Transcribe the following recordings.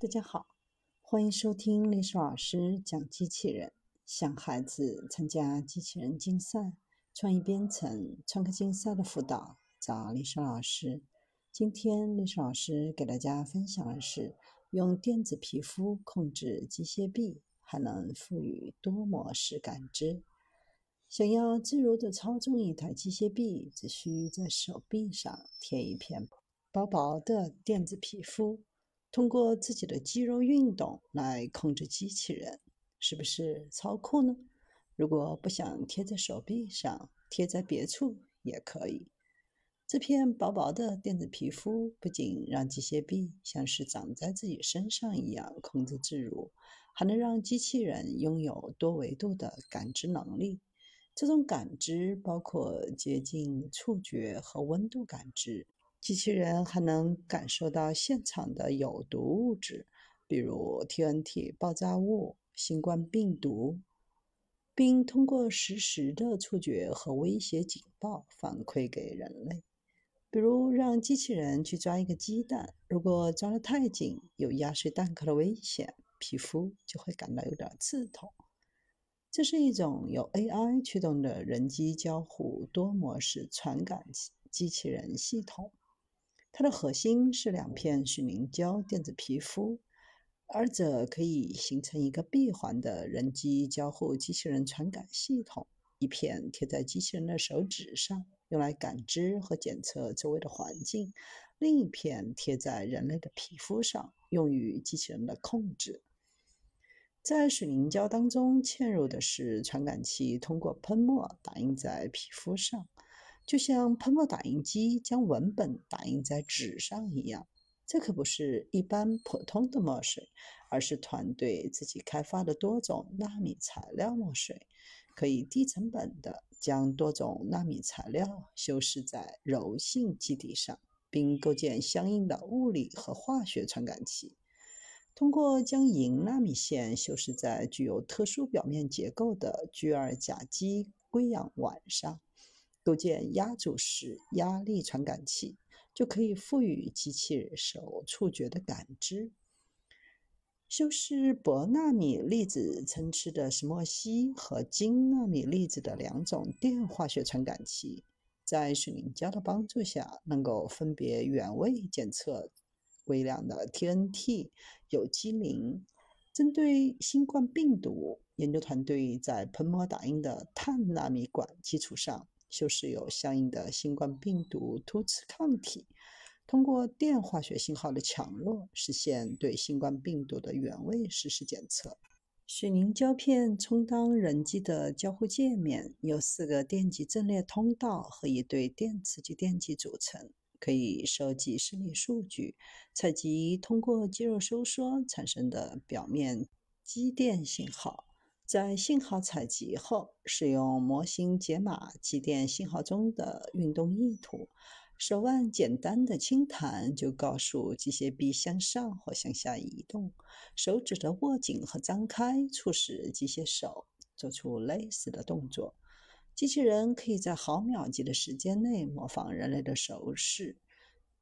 大家好，欢迎收听历史老师讲机器人。想孩子参加机器人竞赛、创意编程、创客竞赛的辅导，找历史老师。今天历史老师给大家分享的是用电子皮肤控制机械臂，还能赋予多模式感知。想要自如地操纵一台机械臂，只需在手臂上贴一片薄薄的电子皮肤。通过自己的肌肉运动来控制机器人，是不是超酷呢？如果不想贴在手臂上，贴在别处也可以。这片薄薄的电子皮肤不仅让机械臂像是长在自己身上一样控制自如，还能让机器人拥有多维度的感知能力。这种感知包括接近、触觉和温度感知。机器人还能感受到现场的有毒物质，比如 TNT 爆炸物、新冠病毒，并通过实时的触觉和威胁警报反馈给人类。比如，让机器人去抓一个鸡蛋，如果抓得太紧，有压碎蛋壳的危险，皮肤就会感到有点刺痛。这是一种由 AI 驱动的人机交互多模式传感机器人系统。它的核心是两片水凝胶电子皮肤，二者可以形成一个闭环的人机交互机器人传感系统。一片贴在机器人的手指上，用来感知和检测周围的环境；另一片贴在人类的皮肤上，用于机器人的控制。在水凝胶当中嵌入的是传感器，通过喷墨打印在皮肤上。就像喷墨打印机将文本打印在纸上一样，这可不是一般普通的墨水，而是团队自己开发的多种纳米材料墨水，可以低成本的将多种纳米材料修饰在柔性基底上，并构建相应的物理和化学传感器。通过将银纳米线修饰在具有特殊表面结构的聚二甲基硅氧烷上。构建压阻式压力传感器，就可以赋予机器人手触觉的感知。修饰铂纳米粒子参差的石墨烯和金纳米粒子的两种电化学传感器，在水凝胶的帮助下，能够分别原位检测微量的 TNT、有机磷。针对新冠病毒，研究团队在喷墨打印的碳纳米管基础上。就是有相应的新冠病毒突刺抗体，通过电化学信号的强弱，实现对新冠病毒的原位实时检测。水凝胶片充当人机的交互界面，由四个电极阵列通道和一对电磁极电极组成，可以收集生理数据，采集通过肌肉收缩产生的表面肌电信号。在信号采集后，使用模型解码机电信号中的运动意图。手腕简单的轻弹就告诉机械臂向上或向下移动。手指的握紧和张开促使机械手做出类似的动作。机器人可以在毫秒级的时间内模仿人类的手势。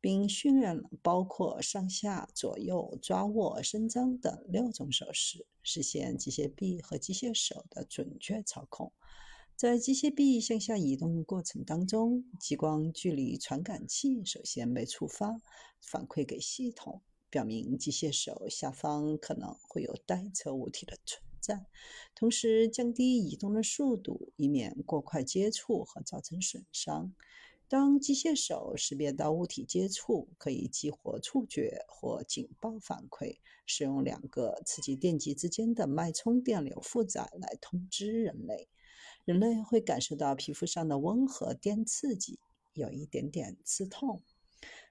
并训练了包括上下左右抓握伸张等六种手势，实现机械臂和机械手的准确操控。在机械臂向下移动过程当中，激光距离传感器首先被触发，反馈给系统，表明机械手下方可能会有待测物体的存在，同时降低移动的速度，以免过快接触和造成损伤。当机械手识别到物体接触，可以激活触觉或警报反馈，使用两个刺激电极之间的脉冲电流负载来通知人类。人类会感受到皮肤上的温和电刺激，有一点点刺痛。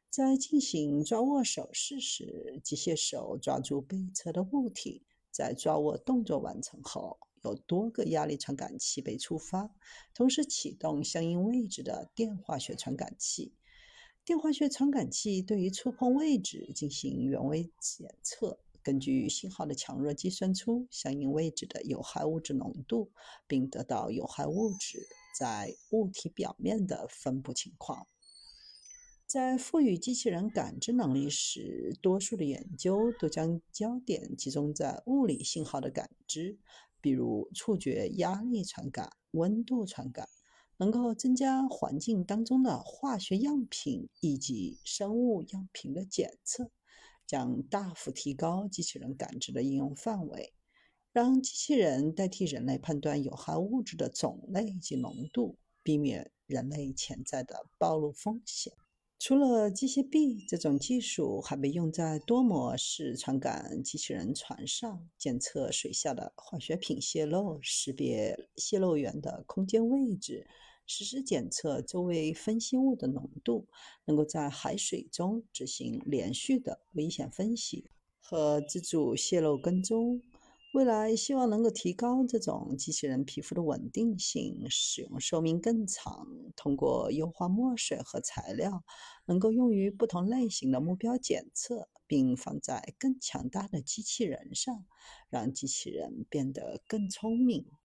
在进行抓握手势时，机械手抓住背侧的物体，在抓握动作完成后。有多个压力传感器被触发，同时启动相应位置的电化学传感器。电化学传感器对于触碰位置进行原位检测，根据信号的强弱计算出相应位置的有害物质浓度，并得到有害物质在物体表面的分布情况。在赋予机器人感知能力时，多数的研究都将焦点集中在物理信号的感知，比如触觉、压力传感、温度传感，能够增加环境当中的化学样品以及生物样品的检测，将大幅提高机器人感知的应用范围。让机器人代替人类判断有害物质的种类及浓度，避免人类潜在的暴露风险。除了机械臂，这种技术还被用在多模式传感机器人船上，检测水下的化学品泄漏，识别泄漏源的空间位置，实时检测周围分析物的浓度，能够在海水中执行连续的危险分析和自主泄漏跟踪。未来希望能够提高这种机器人皮肤的稳定性，使用寿命更长。通过优化墨水和材料，能够用于不同类型的目标检测，并放在更强大的机器人上，让机器人变得更聪明。